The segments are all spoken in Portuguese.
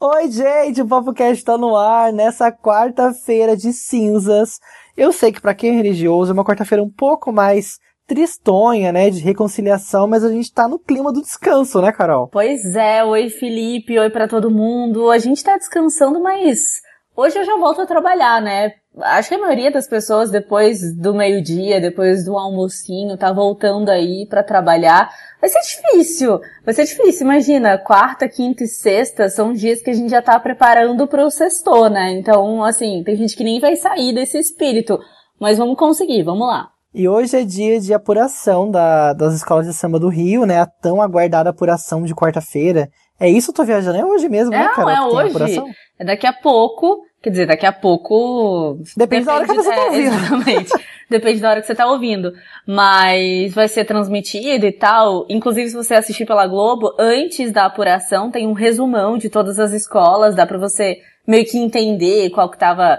Oi, gente, o PopoCast tá no ar nessa quarta-feira de cinzas. Eu sei que para quem é religioso é uma quarta-feira um pouco mais tristonha, né, de reconciliação, mas a gente tá no clima do descanso, né, Carol? Pois é, oi Felipe, oi para todo mundo. A gente tá descansando, mas hoje eu já volto a trabalhar, né? Acho que a maioria das pessoas depois do meio-dia, depois do almocinho, tá voltando aí para trabalhar. Vai ser difícil, vai ser difícil. Imagina, quarta, quinta e sexta são dias que a gente já tá preparando pro sexto, né? Então, assim, tem gente que nem vai sair desse espírito. Mas vamos conseguir, vamos lá. E hoje é dia de apuração da, das escolas de samba do Rio, né? A tão aguardada apuração de quarta-feira. É isso, eu tô viajando? É hoje mesmo, né, Não, é hoje. É daqui a pouco. Quer dizer, daqui a pouco. Depende, depende da hora que você tá é, tá ouvindo. Exatamente. depende da hora que você tá ouvindo. Mas vai ser transmitido e tal. Inclusive, se você assistir pela Globo, antes da apuração tem um resumão de todas as escolas. Dá pra você meio que entender qual que tava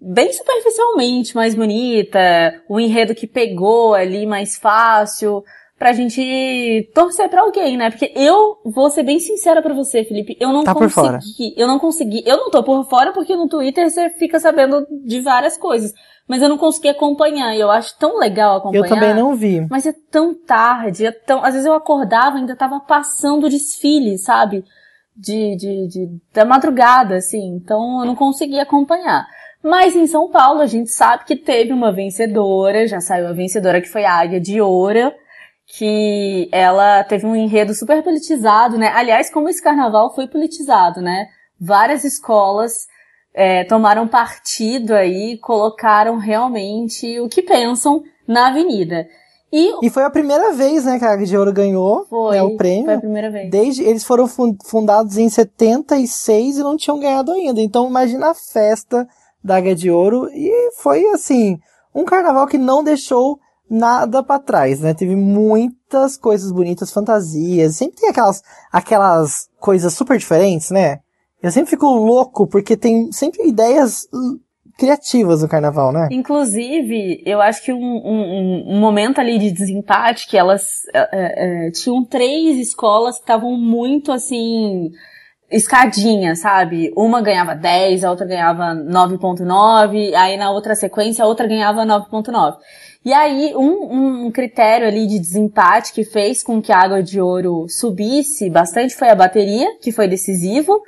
bem superficialmente mais bonita, o enredo que pegou ali mais fácil pra gente torcer pra alguém, né? Porque eu vou ser bem sincera pra você, Felipe, eu não tá consegui, eu não consegui, eu não tô por fora porque no Twitter você fica sabendo de várias coisas, mas eu não consegui acompanhar e eu acho tão legal acompanhar. Eu também não vi. Mas é tão tarde, é tão, às vezes eu acordava ainda tava passando o desfile, sabe? De, de, de, da madrugada, assim, então eu não consegui acompanhar. Mas em São Paulo a gente sabe que teve uma vencedora, já saiu a vencedora que foi a Águia de Ouro, que ela teve um enredo super politizado, né? Aliás, como esse carnaval foi politizado, né? Várias escolas é, tomaram partido aí, colocaram realmente o que pensam na avenida. E, e foi a primeira vez, né, que a Águia de Ouro ganhou foi, né, o prêmio. Foi a primeira vez. Desde, eles foram fundados em 76 e não tinham ganhado ainda. Então imagina a festa da Águia de Ouro. E foi assim, um carnaval que não deixou nada para trás, né? Teve muitas coisas bonitas, fantasias, sempre tem aquelas, aquelas coisas super diferentes, né? Eu sempre fico louco porque tem sempre ideias criativas no carnaval, né? Inclusive, eu acho que um, um, um momento ali de desempate que elas é, é, tinham três escolas que estavam muito assim escadinha, sabe? Uma ganhava 10, a outra ganhava 9.9, aí na outra sequência a outra ganhava 9.9. E aí, um, um critério ali de desempate que fez com que a Água de Ouro subisse bastante foi a bateria, que foi decisivo,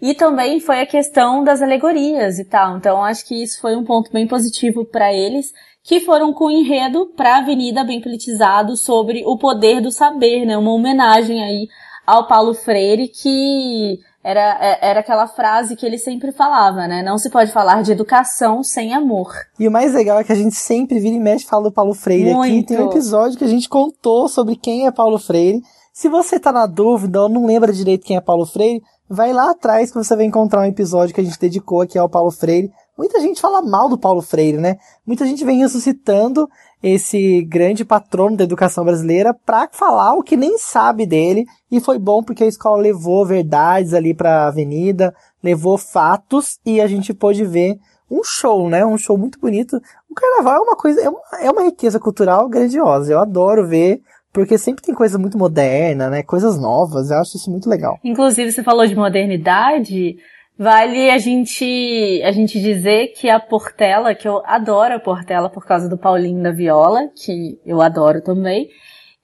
e também foi a questão das alegorias e tal. Então, acho que isso foi um ponto bem positivo para eles, que foram com enredo para a Avenida bem politizado sobre o poder do saber, né? Uma homenagem aí ao Paulo Freire, que era, é, era aquela frase que ele sempre falava, né? Não se pode falar de educação sem amor. E o mais legal é que a gente sempre vira e mexe fala do Paulo Freire Muito. aqui. Tem um episódio que a gente contou sobre quem é Paulo Freire. Se você tá na dúvida ou não lembra direito quem é Paulo Freire, vai lá atrás que você vai encontrar um episódio que a gente dedicou aqui ao Paulo Freire. Muita gente fala mal do Paulo Freire, né? Muita gente vem ressuscitando esse grande patrono da educação brasileira para falar o que nem sabe dele. E foi bom porque a escola levou verdades ali para a avenida, levou fatos e a gente pôde ver um show, né? Um show muito bonito. O carnaval é uma coisa, é uma, é uma riqueza cultural grandiosa. Eu adoro ver porque sempre tem coisa muito moderna, né? Coisas novas. Eu acho isso muito legal. Inclusive, você falou de modernidade. Vale a gente, a gente dizer que a Portela, que eu adoro a Portela por causa do Paulinho da Viola, que eu adoro também,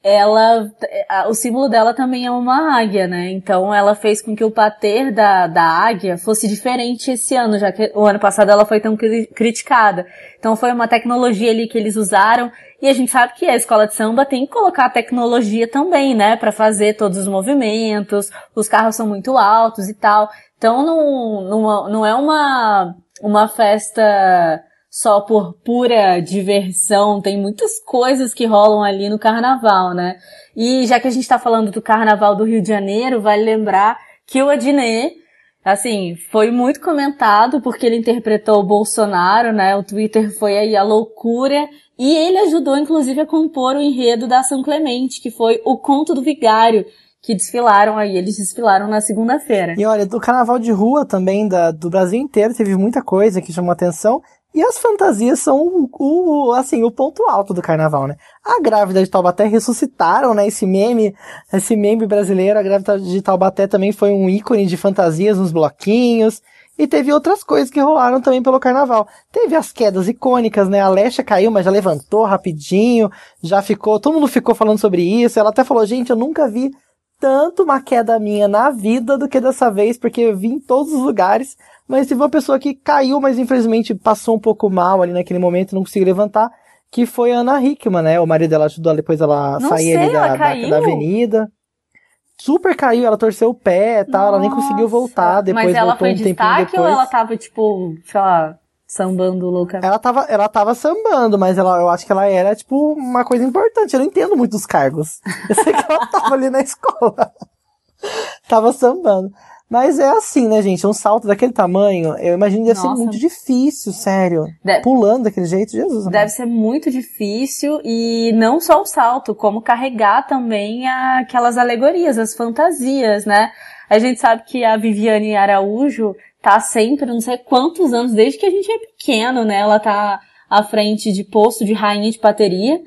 ela, o símbolo dela também é uma águia, né? Então ela fez com que o pater da, da águia fosse diferente esse ano, já que o ano passado ela foi tão criticada. Então foi uma tecnologia ali que eles usaram e a gente sabe que a escola de samba tem que colocar a tecnologia também, né? para fazer todos os movimentos, os carros são muito altos e tal. Então não, não, não é uma, uma festa só por pura diversão, tem muitas coisas que rolam ali no carnaval, né? E já que a gente está falando do carnaval do Rio de Janeiro, vale lembrar que o Adnet, assim, foi muito comentado porque ele interpretou o Bolsonaro, né? O Twitter foi aí a loucura e ele ajudou inclusive a compor o enredo da São Clemente, que foi o conto do vigário, que desfilaram aí, eles desfilaram na segunda-feira. E olha, do carnaval de rua também, da, do Brasil inteiro, teve muita coisa que chamou atenção. E as fantasias são o, o, assim, o ponto alto do carnaval, né? A grávida de Taubaté ressuscitaram, né? Esse meme, esse meme brasileiro, a grávida de Taubaté também foi um ícone de fantasias nos bloquinhos. E teve outras coisas que rolaram também pelo carnaval. Teve as quedas icônicas, né? A Lesha caiu, mas já levantou rapidinho, já ficou, todo mundo ficou falando sobre isso. Ela até falou, gente, eu nunca vi tanto uma queda minha na vida do que dessa vez, porque eu vi em todos os lugares. Mas teve uma pessoa que caiu, mas infelizmente passou um pouco mal ali naquele momento, não conseguiu levantar, que foi a Ana Hickman, né? O marido dela ajudou depois ela não sair sei, ali da, da, da avenida super caiu, ela torceu o pé e tal, ela nem conseguiu voltar, depois Mas ela voltou foi um tempinho destaque depois. ou ela tava, tipo, sei lá, sambando louca? Ela tava, ela tava sambando, mas ela, eu acho que ela era, tipo, uma coisa importante. Eu não entendo muito dos cargos. Eu sei que ela tava ali na escola. tava sambando. Mas é assim, né, gente? Um salto daquele tamanho, eu imagino que deve ser Nossa. muito difícil, sério. Deve- Pulando daquele jeito, Jesus. amado. Deve ser muito difícil e não só o salto, como carregar também aquelas alegorias, as fantasias, né? A gente sabe que a Viviane Araújo tá sempre, não sei quantos anos, desde que a gente é pequeno, né? Ela tá à frente de posto de rainha de bateria.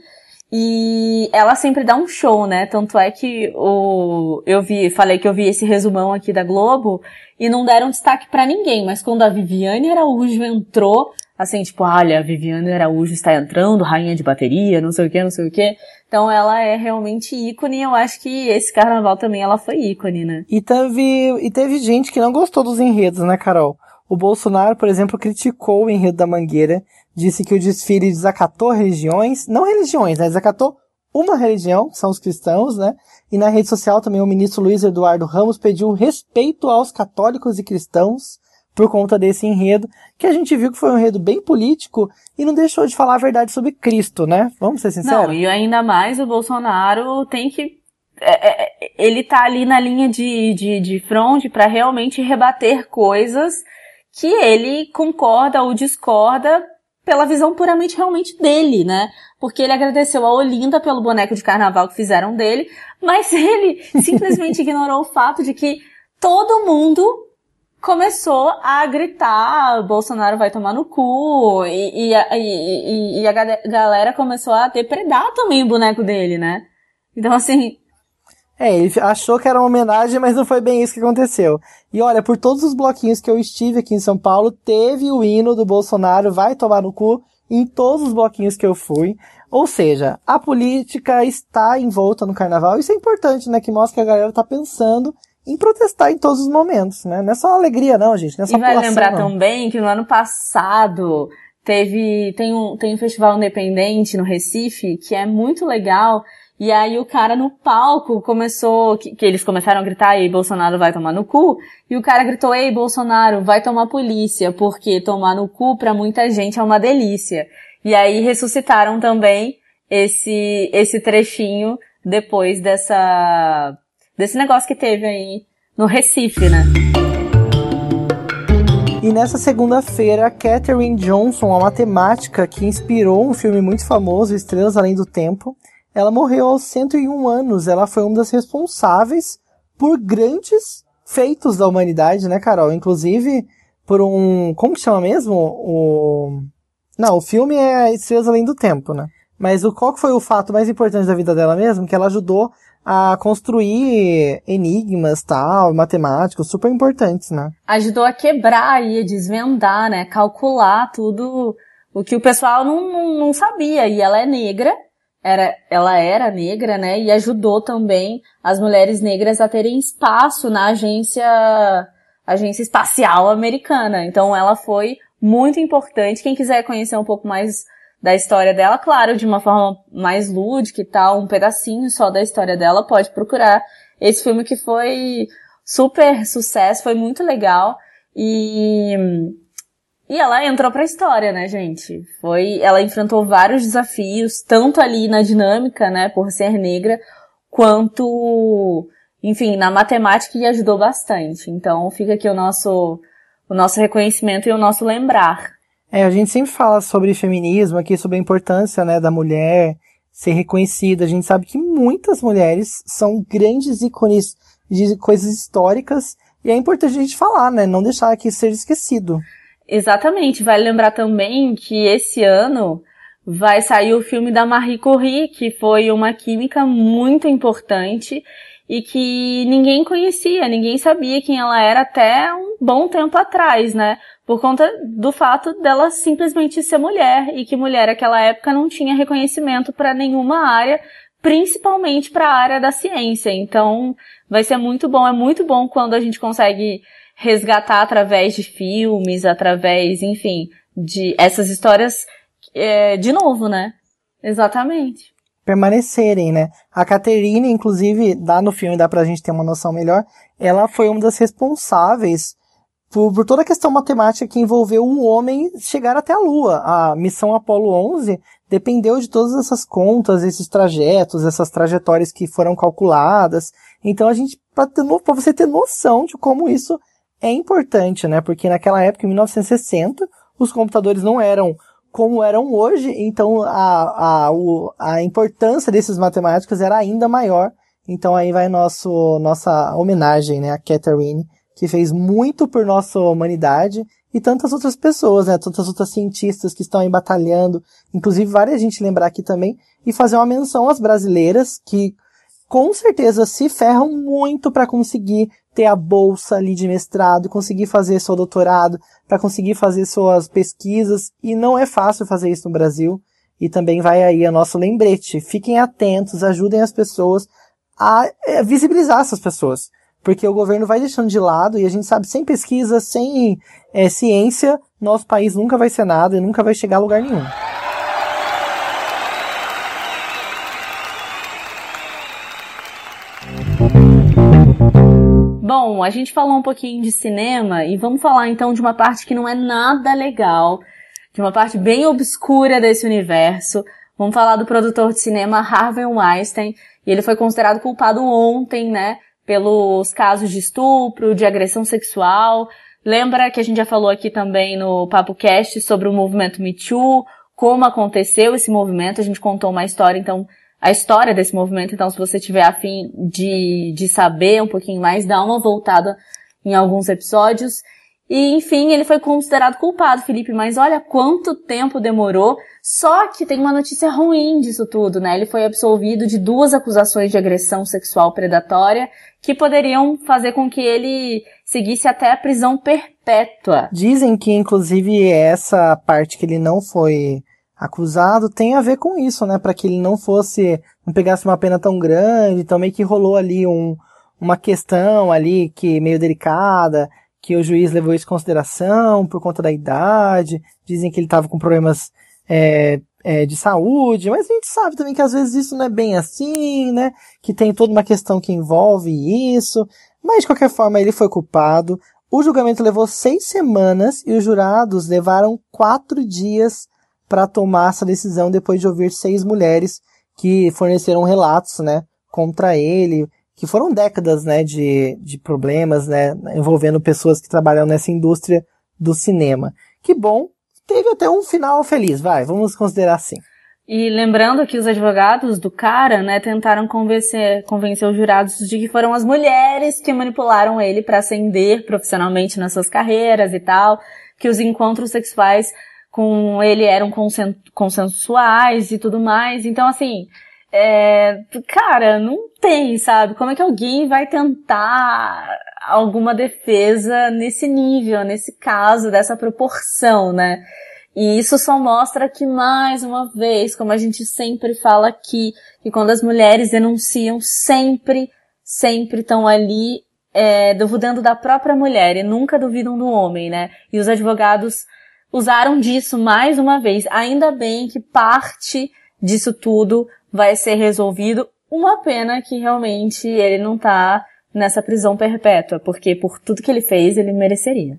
E ela sempre dá um show, né? Tanto é que o, eu vi, falei que eu vi esse resumão aqui da Globo e não deram destaque pra ninguém, mas quando a Viviane Araújo entrou, assim, tipo, olha, a Viviane Araújo está entrando, rainha de bateria, não sei o que, não sei o que. Então ela é realmente ícone e eu acho que esse carnaval também ela foi ícone, né? E teve, e teve gente que não gostou dos enredos, né, Carol? O Bolsonaro, por exemplo, criticou o enredo da Mangueira, disse que o desfile desacatou religiões, não religiões, né? Desacatou uma religião, são os cristãos, né? E na rede social também o ministro Luiz Eduardo Ramos pediu respeito aos católicos e cristãos por conta desse enredo, que a gente viu que foi um enredo bem político e não deixou de falar a verdade sobre Cristo, né? Vamos ser sinceros? Não, e ainda mais o Bolsonaro tem que. é, é, ele tá ali na linha de, de, de fronte para realmente rebater coisas que ele concorda ou discorda pela visão puramente realmente dele, né? Porque ele agradeceu a Olinda pelo boneco de carnaval que fizeram dele, mas ele simplesmente ignorou o fato de que todo mundo começou a gritar Bolsonaro vai tomar no cu e, e, a- e- e- a ga- galera começou a depredar também o boneco dele, né? Então assim, É, ele achou que era uma homenagem, mas não foi bem isso que aconteceu. E olha, por todos os bloquinhos que eu estive aqui em São Paulo, teve o hino do Bolsonaro vai tomar no cu em todos os bloquinhos que eu fui. Ou seja, a política está envolta no carnaval. Isso é importante, né? Que mostra que a galera tá pensando em protestar em todos os momentos, né? Não é só alegria, não, gente. Não é só e vai pulação, lembrar não. também que no ano passado teve tem um tem um festival independente no Recife que é muito legal e aí o cara no palco começou que, que eles começaram a gritar ei Bolsonaro vai tomar no cu e o cara gritou ei Bolsonaro vai tomar polícia porque tomar no cu pra muita gente é uma delícia e aí ressuscitaram também esse esse trechinho depois dessa desse negócio que teve aí no Recife né E nessa segunda-feira, Katherine Johnson, a matemática que inspirou um filme muito famoso, Estrelas Além do Tempo, ela morreu aos 101 anos. Ela foi uma das responsáveis por grandes feitos da humanidade, né, Carol? Inclusive por um. Como que chama mesmo? O. Não, o filme é Estrelas Além do Tempo, né? Mas o, qual foi o fato mais importante da vida dela mesmo? Que ela ajudou a construir enigmas, tal, matemáticos, super importantes, né? ajudou a quebrar e a desvendar, né? Calcular tudo o que o pessoal não, não, não sabia. E ela é negra, era, ela era negra, né? E ajudou também as mulheres negras a terem espaço na agência, agência espacial americana. Então ela foi muito importante. Quem quiser conhecer um pouco mais da história dela, claro, de uma forma mais lúdica e tal, um pedacinho só da história dela, pode procurar esse filme que foi super sucesso, foi muito legal e e ela entrou pra história, né, gente? Foi, ela enfrentou vários desafios, tanto ali na dinâmica, né, por ser negra, quanto, enfim, na matemática e ajudou bastante. Então, fica aqui o nosso o nosso reconhecimento e o nosso lembrar. É, a gente sempre fala sobre feminismo aqui, sobre a importância, né, da mulher ser reconhecida. A gente sabe que muitas mulheres são grandes ícones de coisas históricas e é importante a gente falar, né, não deixar aqui ser esquecido. Exatamente. Vale lembrar também que esse ano vai sair o filme da Marie Curie, que foi uma química muito importante e que ninguém conhecia, ninguém sabia quem ela era até um bom tempo atrás, né? Por conta do fato dela simplesmente ser mulher e que mulher naquela época não tinha reconhecimento para nenhuma área, principalmente para a área da ciência. Então, vai ser muito bom, é muito bom quando a gente consegue resgatar através de filmes, através, enfim, de essas histórias é, de novo, né? Exatamente permanecerem, né? A Caterine, inclusive, dá no filme, dá pra gente ter uma noção melhor, ela foi uma das responsáveis por, por toda a questão matemática que envolveu o homem chegar até a Lua. A missão Apollo 11 dependeu de todas essas contas, esses trajetos, essas trajetórias que foram calculadas. Então a gente, para você ter noção de como isso é importante, né? Porque naquela época, em 1960, os computadores não eram como eram hoje, então a, a, o, a importância desses matemáticos era ainda maior. Então aí vai nosso, nossa homenagem, né, a Catherine, que fez muito por nossa humanidade e tantas outras pessoas, né, tantas outras cientistas que estão aí batalhando, inclusive várias gente lembrar aqui também, e fazer uma menção às brasileiras que com certeza se ferram muito para conseguir ter a bolsa ali de mestrado, conseguir fazer seu doutorado, para conseguir fazer suas pesquisas, e não é fácil fazer isso no Brasil. E também vai aí a nosso lembrete. Fiquem atentos, ajudem as pessoas a é, visibilizar essas pessoas. Porque o governo vai deixando de lado e a gente sabe, sem pesquisa, sem é, ciência, nosso país nunca vai ser nada e nunca vai chegar a lugar nenhum. Bom, a gente falou um pouquinho de cinema e vamos falar então de uma parte que não é nada legal, de uma parte bem obscura desse universo. Vamos falar do produtor de cinema Harvey Weinstein, e ele foi considerado culpado ontem, né, pelos casos de estupro, de agressão sexual. Lembra que a gente já falou aqui também no Papo Cast sobre o movimento Me Too, como aconteceu esse movimento, a gente contou uma história, então a história desse movimento. Então, se você tiver afim de, de saber um pouquinho mais, dá uma voltada em alguns episódios. E, enfim, ele foi considerado culpado, Felipe, mas olha quanto tempo demorou. Só que tem uma notícia ruim disso tudo, né? Ele foi absolvido de duas acusações de agressão sexual predatória que poderiam fazer com que ele seguisse até a prisão perpétua. Dizem que, inclusive, essa parte que ele não foi acusado tem a ver com isso, né? Para que ele não fosse, não pegasse uma pena tão grande, então meio que rolou ali um, uma questão ali que meio delicada, que o juiz levou isso em consideração por conta da idade, dizem que ele estava com problemas é, é, de saúde, mas a gente sabe também que às vezes isso não é bem assim, né? Que tem toda uma questão que envolve isso, mas de qualquer forma ele foi culpado. O julgamento levou seis semanas e os jurados levaram quatro dias para tomar essa decisão depois de ouvir seis mulheres que forneceram relatos, né, contra ele, que foram décadas, né, de, de problemas, né, envolvendo pessoas que trabalham nessa indústria do cinema. Que bom, teve até um final feliz, vai, vamos considerar assim. E lembrando que os advogados do cara, né, tentaram convencer, convencer os jurados de que foram as mulheres que manipularam ele para ascender profissionalmente nas suas carreiras e tal, que os encontros sexuais com ele eram consen consensuais e tudo mais. Então, assim, é, cara, não tem, sabe? Como é que alguém vai tentar alguma defesa nesse nível, nesse caso, dessa proporção, né? E isso só mostra que, mais uma vez, como a gente sempre fala aqui, que quando as mulheres denunciam, sempre, sempre estão ali é, duvidando da própria mulher e nunca duvidam do homem, né? E os advogados usaram disso mais uma vez. Ainda bem que parte disso tudo vai ser resolvido. Uma pena que realmente ele não tá nessa prisão perpétua, porque por tudo que ele fez, ele mereceria.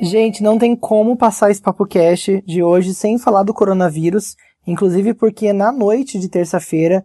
Gente, não tem como passar esse papo cash de hoje sem falar do coronavírus, inclusive porque na noite de terça-feira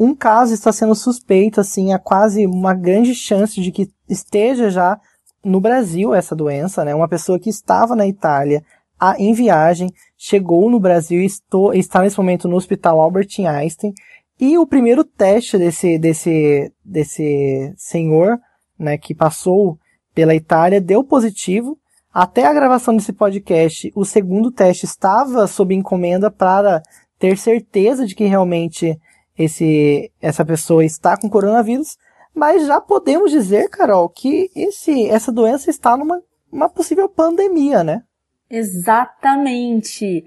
um caso está sendo suspeito, assim, há quase uma grande chance de que esteja já no Brasil essa doença, né? Uma pessoa que estava na Itália a, em viagem, chegou no Brasil e estou, está nesse momento no Hospital Albert Einstein. E o primeiro teste desse, desse, desse senhor, né, que passou pela Itália, deu positivo. Até a gravação desse podcast, o segundo teste estava sob encomenda para ter certeza de que realmente esse, essa pessoa está com coronavírus. Mas já podemos dizer, Carol, que esse, essa doença está numa uma possível pandemia, né? Exatamente.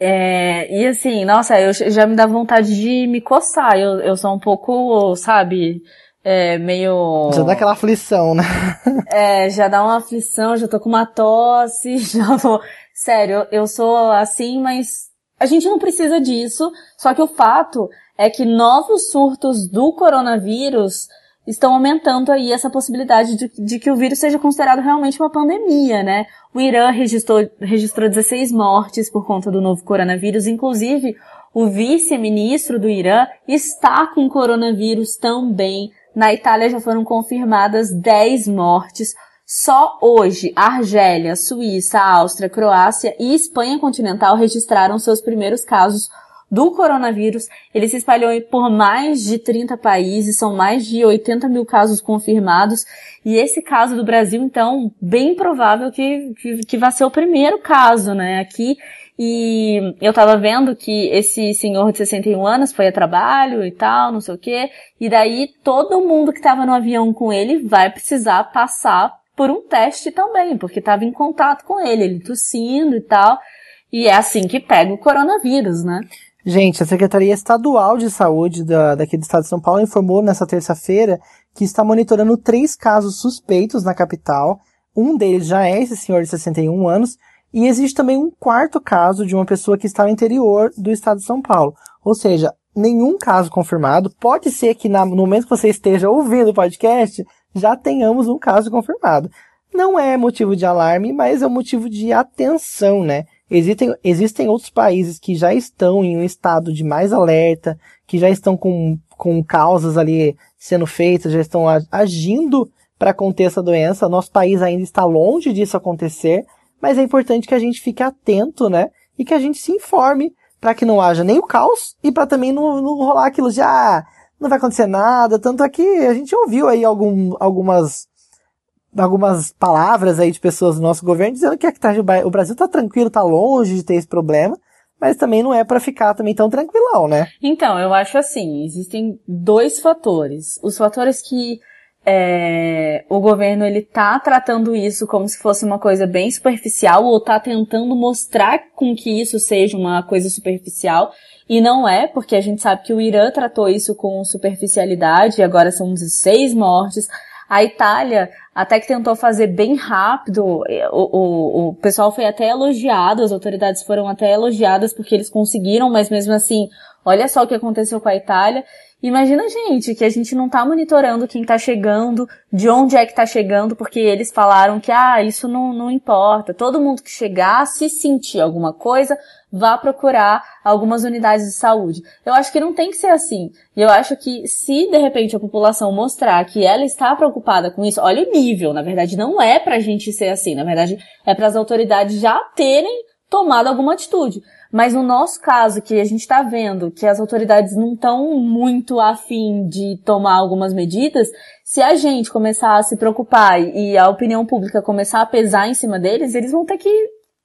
É, e assim, nossa, eu já me dá vontade de me coçar. Eu, eu sou um pouco, sabe, é, meio. Já dá aquela aflição, né? é, já dá uma aflição, já tô com uma tosse, já vou. Sério, eu sou assim, mas a gente não precisa disso. Só que o fato é que novos surtos do coronavírus estão aumentando aí essa possibilidade de, de, que o vírus seja considerado realmente uma pandemia, né? O Irã registrou, registrou 16 mortes por conta do novo coronavírus, inclusive o vice-ministro do Irã está com coronavírus também. Na Itália já foram confirmadas 10 mortes. Só hoje, Argélia, Suíça, Áustria, Croácia e Espanha continental registraram seus primeiros casos do coronavírus. Ele se espalhou por mais de 30 países, são mais de 80 mil casos confirmados. E esse caso do Brasil, então, bem provável que, que, que vai ser o primeiro caso, né, aqui. E eu tava vendo que esse senhor de 61 anos foi a trabalho e tal, não sei o quê. E daí todo mundo que tava no avião com ele vai precisar passar por um teste também, porque tava em contato com ele, ele tossindo e tal. E é assim que pega o coronavírus, né? Gente, a Secretaria Estadual de Saúde da, daqui do estado de São Paulo informou nessa terça-feira que está monitorando três casos suspeitos na capital. Um deles já é esse senhor de 61 anos. E existe também um quarto caso de uma pessoa que está no interior do estado de São Paulo. Ou seja, nenhum caso confirmado. Pode ser que na, no momento que você esteja ouvindo o podcast, já tenhamos um caso confirmado. Não é motivo de alarme, mas é um motivo de atenção, né? Existem, existem outros países que já estão em um estado de mais alerta, que já estão com, com causas ali sendo feitas, já estão agindo para conter essa doença. Nosso país ainda está longe disso acontecer, mas é importante que a gente fique atento, né? E que a gente se informe para que não haja nem o caos e para também não, não rolar aquilo de, ah, não vai acontecer nada. Tanto é que a gente ouviu aí algum, algumas algumas palavras aí de pessoas do nosso governo dizendo que o Brasil está tranquilo, está longe de ter esse problema, mas também não é para ficar também tão tranquilão, né? Então, eu acho assim, existem dois fatores. Os fatores que é, o governo ele tá tratando isso como se fosse uma coisa bem superficial ou tá tentando mostrar com que isso seja uma coisa superficial e não é, porque a gente sabe que o Irã tratou isso com superficialidade e agora são 16 mortes. A Itália até que tentou fazer bem rápido, o, o, o pessoal foi até elogiado, as autoridades foram até elogiadas porque eles conseguiram, mas mesmo assim, olha só o que aconteceu com a Itália. Imagina, gente, que a gente não tá monitorando quem tá chegando, de onde é que tá chegando, porque eles falaram que, ah, isso não, não importa. Todo mundo que chegar, se sentir alguma coisa, vá procurar algumas unidades de saúde. Eu acho que não tem que ser assim. E eu acho que se de repente a população mostrar que ela está preocupada com isso, olha o nível, na verdade não é pra gente ser assim, na verdade é para as autoridades já terem tomado alguma atitude. Mas no nosso caso, que a gente está vendo que as autoridades não estão muito afim de tomar algumas medidas, se a gente começar a se preocupar e a opinião pública começar a pesar em cima deles, eles vão ter que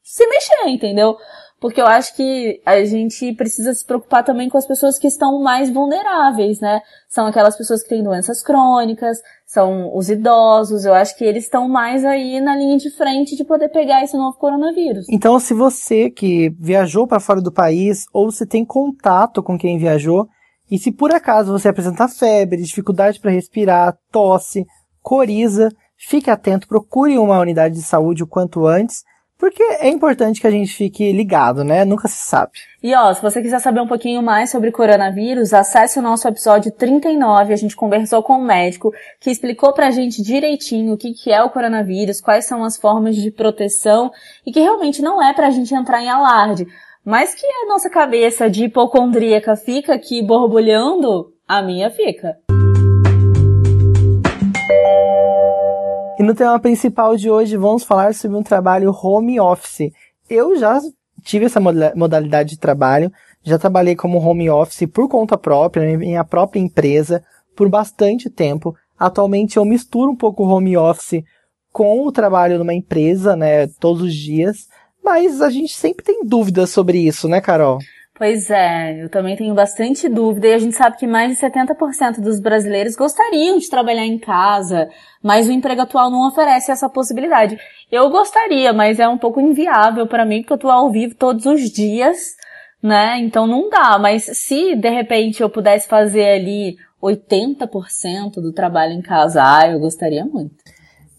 se mexer, entendeu? porque eu acho que a gente precisa se preocupar também com as pessoas que estão mais vulneráveis, né? São aquelas pessoas que têm doenças crônicas, são os idosos, eu acho que eles estão mais aí na linha de frente de poder pegar esse novo coronavírus. Então, se você que viajou para fora do país ou se tem contato com quem viajou, e se por acaso você apresentar febre, dificuldade para respirar, tosse, coriza, fique atento, procure uma unidade de saúde o quanto antes porque é importante que a gente fique ligado, né? Nunca se sabe. E ó, se você quiser saber um pouquinho mais sobre coronavírus, acesse o nosso episódio 39. A gente conversou com um médico que explicou pra gente direitinho o que, que é o coronavírus, quais são as formas de proteção e que realmente não é pra gente entrar em alarde. Mas que a nossa cabeça de hipocondríaca fica aqui borbulhando, a minha fica. E no tema principal de hoje vamos falar sobre um trabalho home office. Eu já tive essa modalidade de trabalho, Já trabalhei como home office por conta própria, em minha própria empresa, por bastante tempo. Atualmente eu misturo um pouco o home office com o trabalho numa empresa, né, todos os dias. Mas a gente sempre tem dúvidas sobre isso, né, Carol? Pois é, eu também tenho bastante dúvida e a gente sabe que mais de 70% dos brasileiros gostariam de trabalhar em casa, mas o emprego atual não oferece essa possibilidade. Eu gostaria, mas é um pouco inviável para mim porque eu tô ao vivo todos os dias, né? Então não dá, mas se de repente eu pudesse fazer ali 80% do trabalho em casa, ah, eu gostaria muito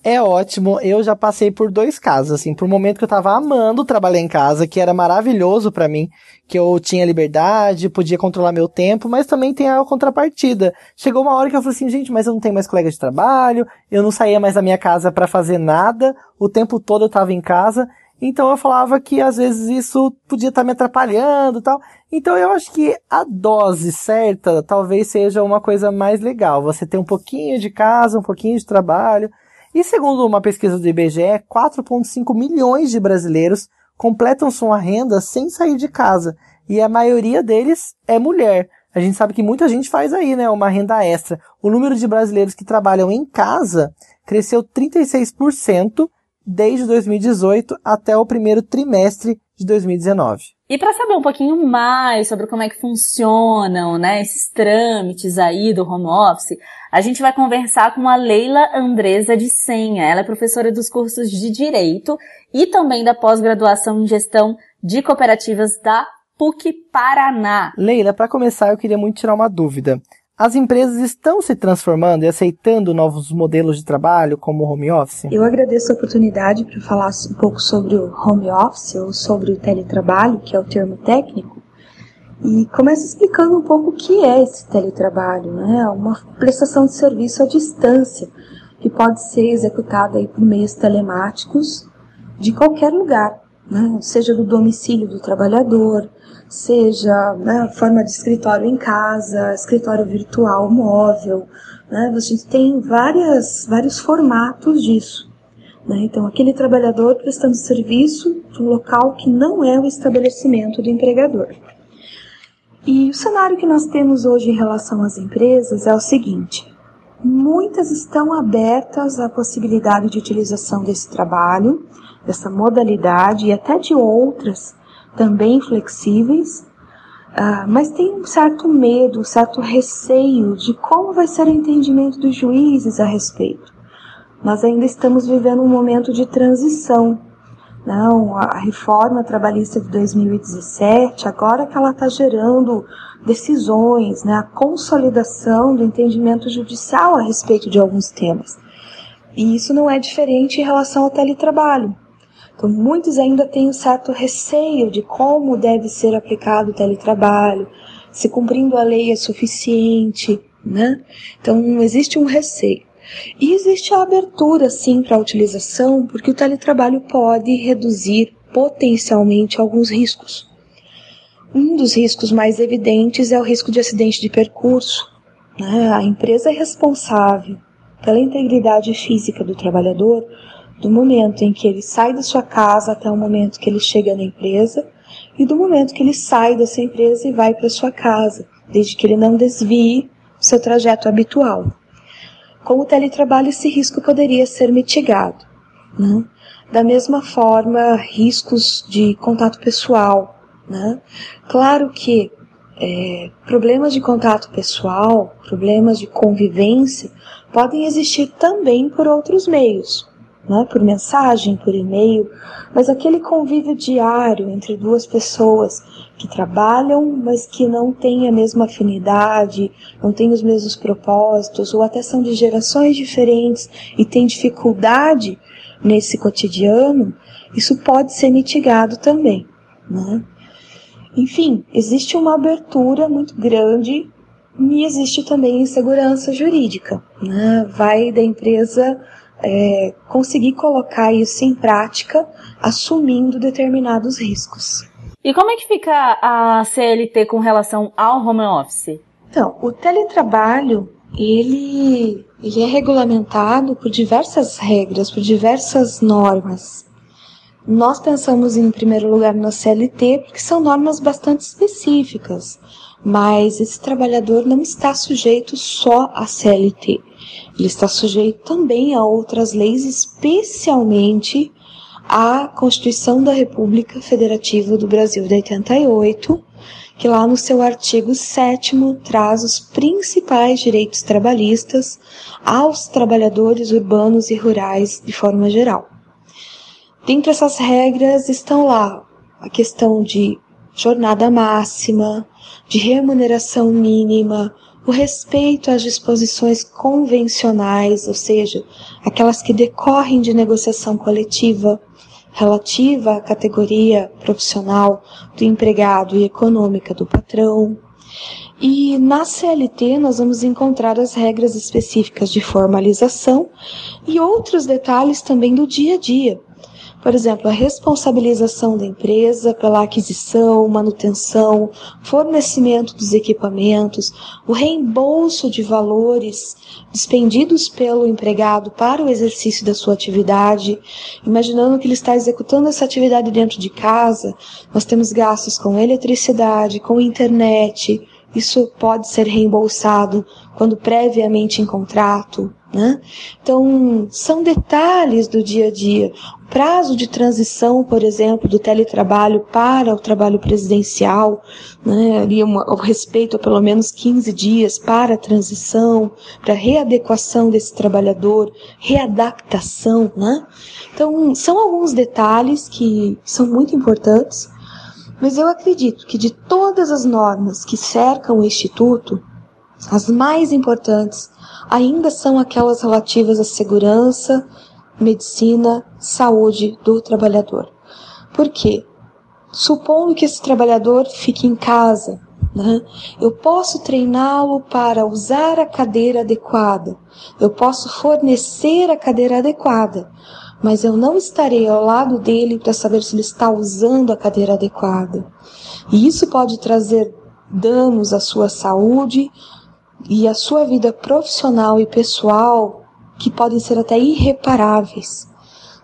é ótimo. Eu já passei por dois casos, assim, por um momento que eu tava amando trabalhar em casa, que era maravilhoso para mim, que eu tinha liberdade, podia controlar meu tempo, mas também tem a contrapartida. Chegou uma hora que eu falei assim, gente, mas eu não tenho mais colega de trabalho, eu não saía mais da minha casa para fazer nada, o tempo todo eu tava em casa, então eu falava que às vezes isso podia estar tá me atrapalhando e tal. Então eu acho que a dose certa talvez seja uma coisa mais legal. Você ter um pouquinho de casa, um pouquinho de trabalho, e segundo uma pesquisa do IBGE, 4,5 milhões de brasileiros completam sua renda sem sair de casa. E a maioria deles é mulher. A gente sabe que muita gente faz aí, né, uma renda extra. O número de brasileiros que trabalham em casa cresceu 36% desde 2018 até o primeiro trimestre de 2019. E para saber um pouquinho mais sobre como é que funcionam, né, esses trâmites aí do home office, a gente vai conversar com a Leila Andresa de Senha. Ela é professora dos cursos de Direito e também da pós-graduação em Gestão de Cooperativas da PUC Paraná. Leila, para começar, eu queria muito tirar uma dúvida. As empresas estão se transformando e aceitando novos modelos de trabalho, como o home office? Eu agradeço a oportunidade para falar um pouco sobre o home office ou sobre o teletrabalho, que é o termo técnico. E começa explicando um pouco o que é esse teletrabalho, né? Uma prestação de serviço à distância, que pode ser executada aí por meios telemáticos de qualquer lugar, né? seja do domicílio do trabalhador, seja né, forma de escritório em casa, escritório virtual móvel. Né? Gente tem várias, vários formatos disso. Né? Então, aquele trabalhador prestando serviço um local que não é o estabelecimento do empregador. E o cenário que nós temos hoje em relação às empresas é o seguinte: muitas estão abertas à possibilidade de utilização desse trabalho, dessa modalidade e até de outras também flexíveis, uh, mas tem um certo medo, um certo receio de como vai ser o entendimento dos juízes a respeito. Nós ainda estamos vivendo um momento de transição não, a reforma trabalhista de 2017, agora que ela está gerando decisões, né, a consolidação do entendimento judicial a respeito de alguns temas. E isso não é diferente em relação ao teletrabalho. Então, muitos ainda têm um certo receio de como deve ser aplicado o teletrabalho, se cumprindo a lei é suficiente, né? Então, existe um receio. E existe a abertura, sim, para a utilização, porque o teletrabalho pode reduzir potencialmente alguns riscos. Um dos riscos mais evidentes é o risco de acidente de percurso. Né? A empresa é responsável pela integridade física do trabalhador do momento em que ele sai da sua casa até o momento que ele chega na empresa e do momento que ele sai dessa empresa e vai para sua casa, desde que ele não desvie o seu trajeto habitual. Com o teletrabalho, esse risco poderia ser mitigado. Né? Da mesma forma, riscos de contato pessoal. Né? Claro que é, problemas de contato pessoal, problemas de convivência, podem existir também por outros meios, né? por mensagem, por e-mail, mas aquele convívio diário entre duas pessoas que trabalham, mas que não têm a mesma afinidade, não têm os mesmos propósitos, ou até são de gerações diferentes e têm dificuldade nesse cotidiano, isso pode ser mitigado também. Né? Enfim, existe uma abertura muito grande e existe também insegurança jurídica. Né? Vai da empresa é, conseguir colocar isso em prática, assumindo determinados riscos. E como é que fica a CLT com relação ao home office? Então, o teletrabalho, ele, ele é regulamentado por diversas regras, por diversas normas. Nós pensamos em primeiro lugar na CLT porque são normas bastante específicas, mas esse trabalhador não está sujeito só à CLT. Ele está sujeito também a outras leis, especialmente à Constituição da República Federativa do Brasil de 88, que lá no seu artigo 7 traz os principais direitos trabalhistas aos trabalhadores urbanos e rurais de forma geral. Dentre essas regras estão lá a questão de jornada máxima, de remuneração mínima, o respeito às disposições convencionais, ou seja, aquelas que decorrem de negociação coletiva relativa à categoria profissional do empregado e econômica do patrão. E na CLT nós vamos encontrar as regras específicas de formalização e outros detalhes também do dia a dia, por exemplo, a responsabilização da empresa pela aquisição, manutenção, fornecimento dos equipamentos, o reembolso de valores dispendidos pelo empregado para o exercício da sua atividade, imaginando que ele está executando essa atividade dentro de casa, nós temos gastos com eletricidade, com internet, isso pode ser reembolsado quando previamente em contrato, né? Então, são detalhes do dia a dia. O prazo de transição, por exemplo, do teletrabalho para o trabalho presidencial, né? ali uma, o respeito a pelo menos 15 dias para a transição, para readequação desse trabalhador, readaptação. Né? Então, são alguns detalhes que são muito importantes, mas eu acredito que de todas as normas que cercam o Instituto, as mais importantes ainda são aquelas relativas à segurança, medicina, saúde do trabalhador. Por quê? Supondo que esse trabalhador fique em casa, né? eu posso treiná-lo para usar a cadeira adequada, eu posso fornecer a cadeira adequada, mas eu não estarei ao lado dele para saber se ele está usando a cadeira adequada. E isso pode trazer danos à sua saúde, e a sua vida profissional e pessoal que podem ser até irreparáveis.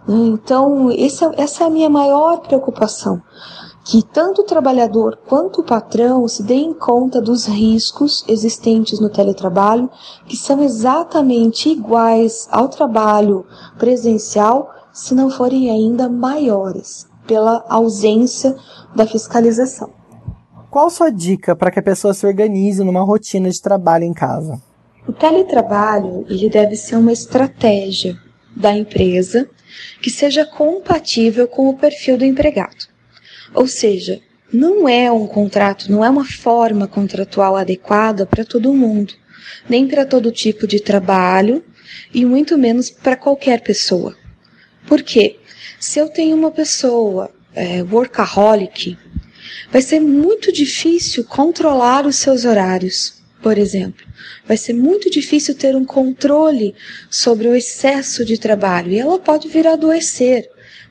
Né? Então, é, essa é a minha maior preocupação. Que tanto o trabalhador quanto o patrão se deem conta dos riscos existentes no teletrabalho, que são exatamente iguais ao trabalho presencial, se não forem ainda maiores, pela ausência da fiscalização. Qual sua dica para que a pessoa se organize numa rotina de trabalho em casa? O teletrabalho ele deve ser uma estratégia da empresa que seja compatível com o perfil do empregado. Ou seja, não é um contrato, não é uma forma contratual adequada para todo mundo, nem para todo tipo de trabalho e muito menos para qualquer pessoa. Por quê? Se eu tenho uma pessoa é, workaholic, Vai ser muito difícil controlar os seus horários, por exemplo. Vai ser muito difícil ter um controle sobre o excesso de trabalho e ela pode vir a adoecer.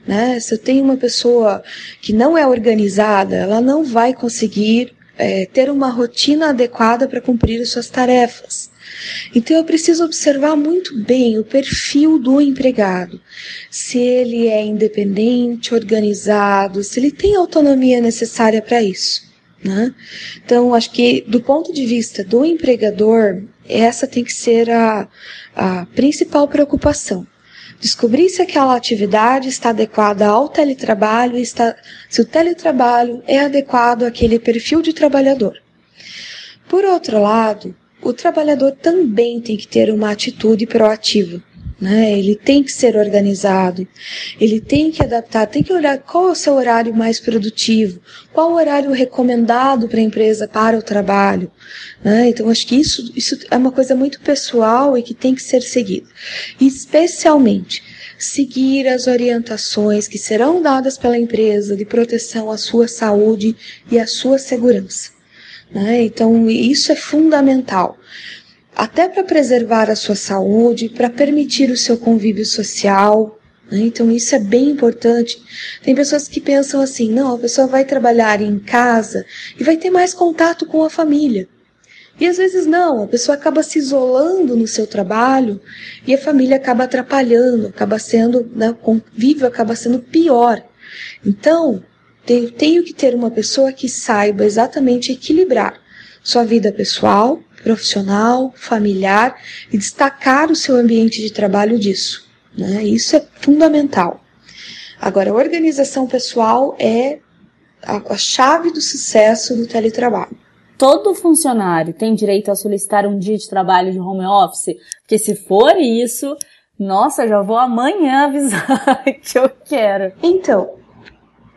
Né? Se eu tenho uma pessoa que não é organizada, ela não vai conseguir é, ter uma rotina adequada para cumprir as suas tarefas. Então eu preciso observar muito bem o perfil do empregado. Se ele é independente, organizado, se ele tem a autonomia necessária para isso. Né? Então, acho que do ponto de vista do empregador, essa tem que ser a, a principal preocupação. Descobrir se aquela atividade está adequada ao teletrabalho, está, se o teletrabalho é adequado àquele perfil de trabalhador. Por outro lado, o trabalhador também tem que ter uma atitude proativa. Né? Ele tem que ser organizado, ele tem que adaptar, tem que olhar qual é o seu horário mais produtivo, qual o horário recomendado para a empresa para o trabalho. Né? Então, acho que isso, isso é uma coisa muito pessoal e que tem que ser seguido. Especialmente, seguir as orientações que serão dadas pela empresa de proteção à sua saúde e à sua segurança. Né? Então, isso é fundamental. Até para preservar a sua saúde, para permitir o seu convívio social. Né? Então, isso é bem importante. Tem pessoas que pensam assim: não, a pessoa vai trabalhar em casa e vai ter mais contato com a família. E às vezes não, a pessoa acaba se isolando no seu trabalho e a família acaba atrapalhando, acaba sendo, né, o convívio acaba sendo pior. Então, eu tenho que ter uma pessoa que saiba exatamente equilibrar sua vida pessoal, profissional, familiar e destacar o seu ambiente de trabalho disso. Né? Isso é fundamental. Agora, a organização pessoal é a, a chave do sucesso do teletrabalho todo funcionário tem direito a solicitar um dia de trabalho de home office? Porque se for isso, nossa, já vou amanhã avisar que eu quero. Então,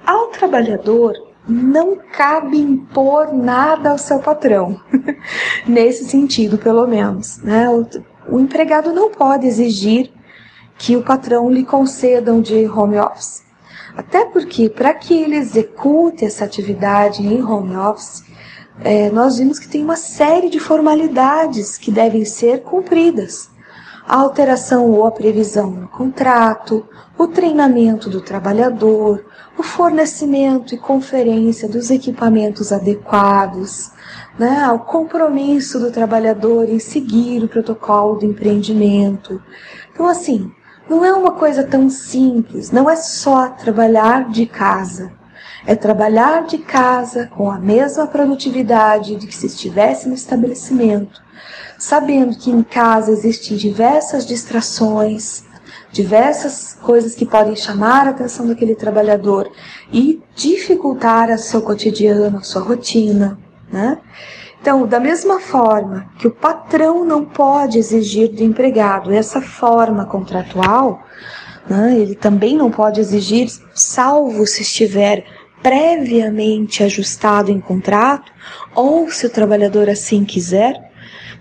ao trabalhador não cabe impor nada ao seu patrão, nesse sentido, pelo menos. Né? O, o empregado não pode exigir que o patrão lhe conceda um dia home office. Até porque, para que ele execute essa atividade em home office, é, nós vimos que tem uma série de formalidades que devem ser cumpridas. A alteração ou a previsão no contrato, o treinamento do trabalhador, o fornecimento e conferência dos equipamentos adequados, né, o compromisso do trabalhador em seguir o protocolo do empreendimento. Então, assim, não é uma coisa tão simples, não é só trabalhar de casa. É trabalhar de casa com a mesma produtividade de que se estivesse no estabelecimento, sabendo que em casa existem diversas distrações, diversas coisas que podem chamar a atenção daquele trabalhador e dificultar o seu cotidiano, a sua rotina, né? Então, da mesma forma que o patrão não pode exigir do empregado essa forma contratual, né, ele também não pode exigir, salvo se estiver previamente ajustado em contrato, ou se o trabalhador assim quiser,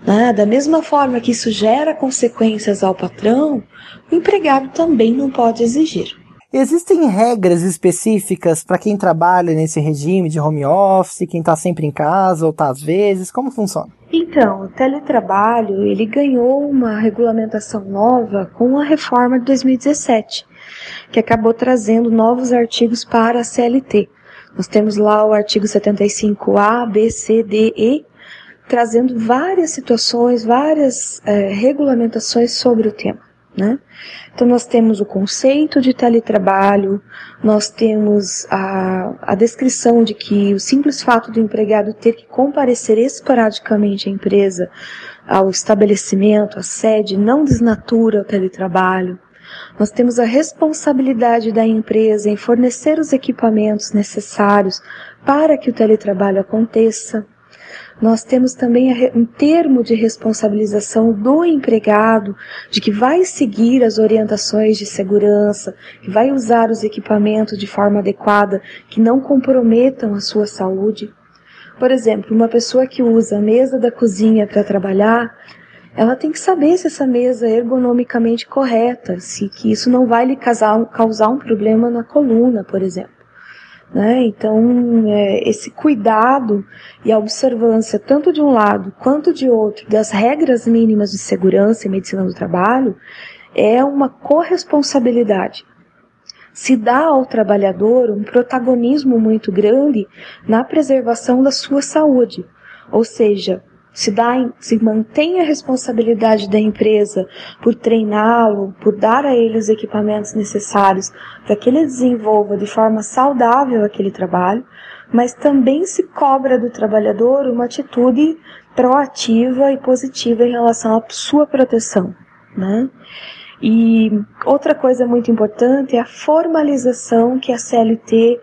né? Da mesma forma que isso gera consequências ao patrão, o empregado também não pode exigir. Existem regras específicas para quem trabalha nesse regime de home office, quem está sempre em casa ou está às vezes? Como funciona? Então, o teletrabalho ele ganhou uma regulamentação nova com a reforma de 2017, que acabou trazendo novos artigos para a CLT. Nós temos lá o artigo 75A, B, C, D, E trazendo várias situações, várias é, regulamentações sobre o tema. Né? Então, nós temos o conceito de teletrabalho, nós temos a, a descrição de que o simples fato do empregado ter que comparecer esporadicamente à empresa, ao estabelecimento, à sede, não desnatura o teletrabalho. Nós temos a responsabilidade da empresa em fornecer os equipamentos necessários para que o teletrabalho aconteça. Nós temos também um termo de responsabilização do empregado, de que vai seguir as orientações de segurança, que vai usar os equipamentos de forma adequada, que não comprometam a sua saúde. Por exemplo, uma pessoa que usa a mesa da cozinha para trabalhar, ela tem que saber se essa mesa é ergonomicamente correta, se que isso não vai lhe causar, causar um problema na coluna, por exemplo. Né? Então, é, esse cuidado e a observância, tanto de um lado quanto de outro, das regras mínimas de segurança e medicina do trabalho, é uma corresponsabilidade. Se dá ao trabalhador um protagonismo muito grande na preservação da sua saúde, ou seja, se, dá, se mantém a responsabilidade da empresa por treiná-lo, por dar a ele os equipamentos necessários para que ele desenvolva de forma saudável aquele trabalho, mas também se cobra do trabalhador uma atitude proativa e positiva em relação à sua proteção. Né? E outra coisa muito importante é a formalização que a CLT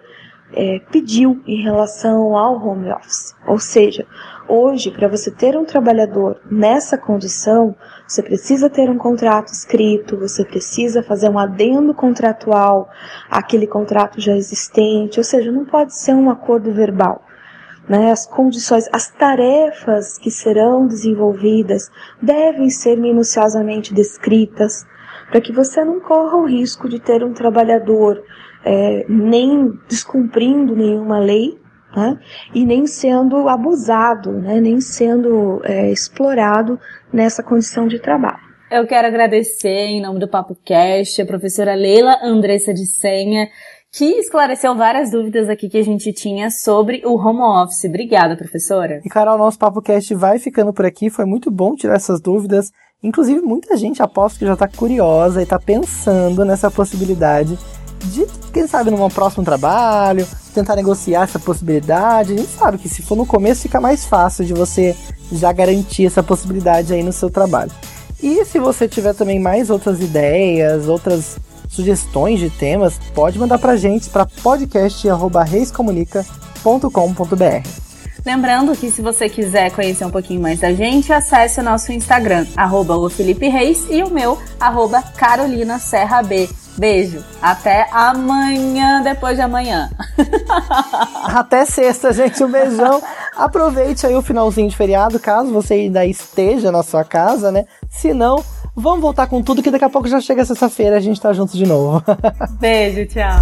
é, pediu em relação ao home office. Ou seja, hoje, para você ter um trabalhador nessa condição, você precisa ter um contrato escrito, você precisa fazer um adendo contratual àquele contrato já existente, ou seja, não pode ser um acordo verbal. Né, as condições, as tarefas que serão desenvolvidas devem ser minuciosamente descritas para que você não corra o risco de ter um trabalhador é, nem descumprindo nenhuma lei, né, e nem sendo abusado, né, nem sendo é, explorado nessa condição de trabalho. Eu quero agradecer, em nome do Papo Cast, a professora Leila Andressa de Senha, que esclareceu várias dúvidas aqui que a gente tinha sobre o home office. Obrigada, professora. E, Carol, nosso Papo Cast vai ficando por aqui. Foi muito bom tirar essas dúvidas. Inclusive, muita gente aposto que já está curiosa e está pensando nessa possibilidade de quem sabe num próximo trabalho, tentar negociar essa possibilidade. A gente sabe que se for no começo fica mais fácil de você já garantir essa possibilidade aí no seu trabalho. E se você tiver também mais outras ideias, outras sugestões de temas, pode mandar pra gente para podcast@reiscomunica.com.br. Lembrando que se você quiser conhecer um pouquinho mais da gente, acesse o nosso Instagram, arroba o Felipe Reis e o meu, arroba Carolina Serra B. Beijo. Até amanhã, depois de amanhã. Até sexta, gente. Um beijão. Aproveite aí o finalzinho de feriado, caso você ainda esteja na sua casa, né? Se não, vamos voltar com tudo que daqui a pouco já chega sexta-feira a gente tá junto de novo. Beijo, tchau.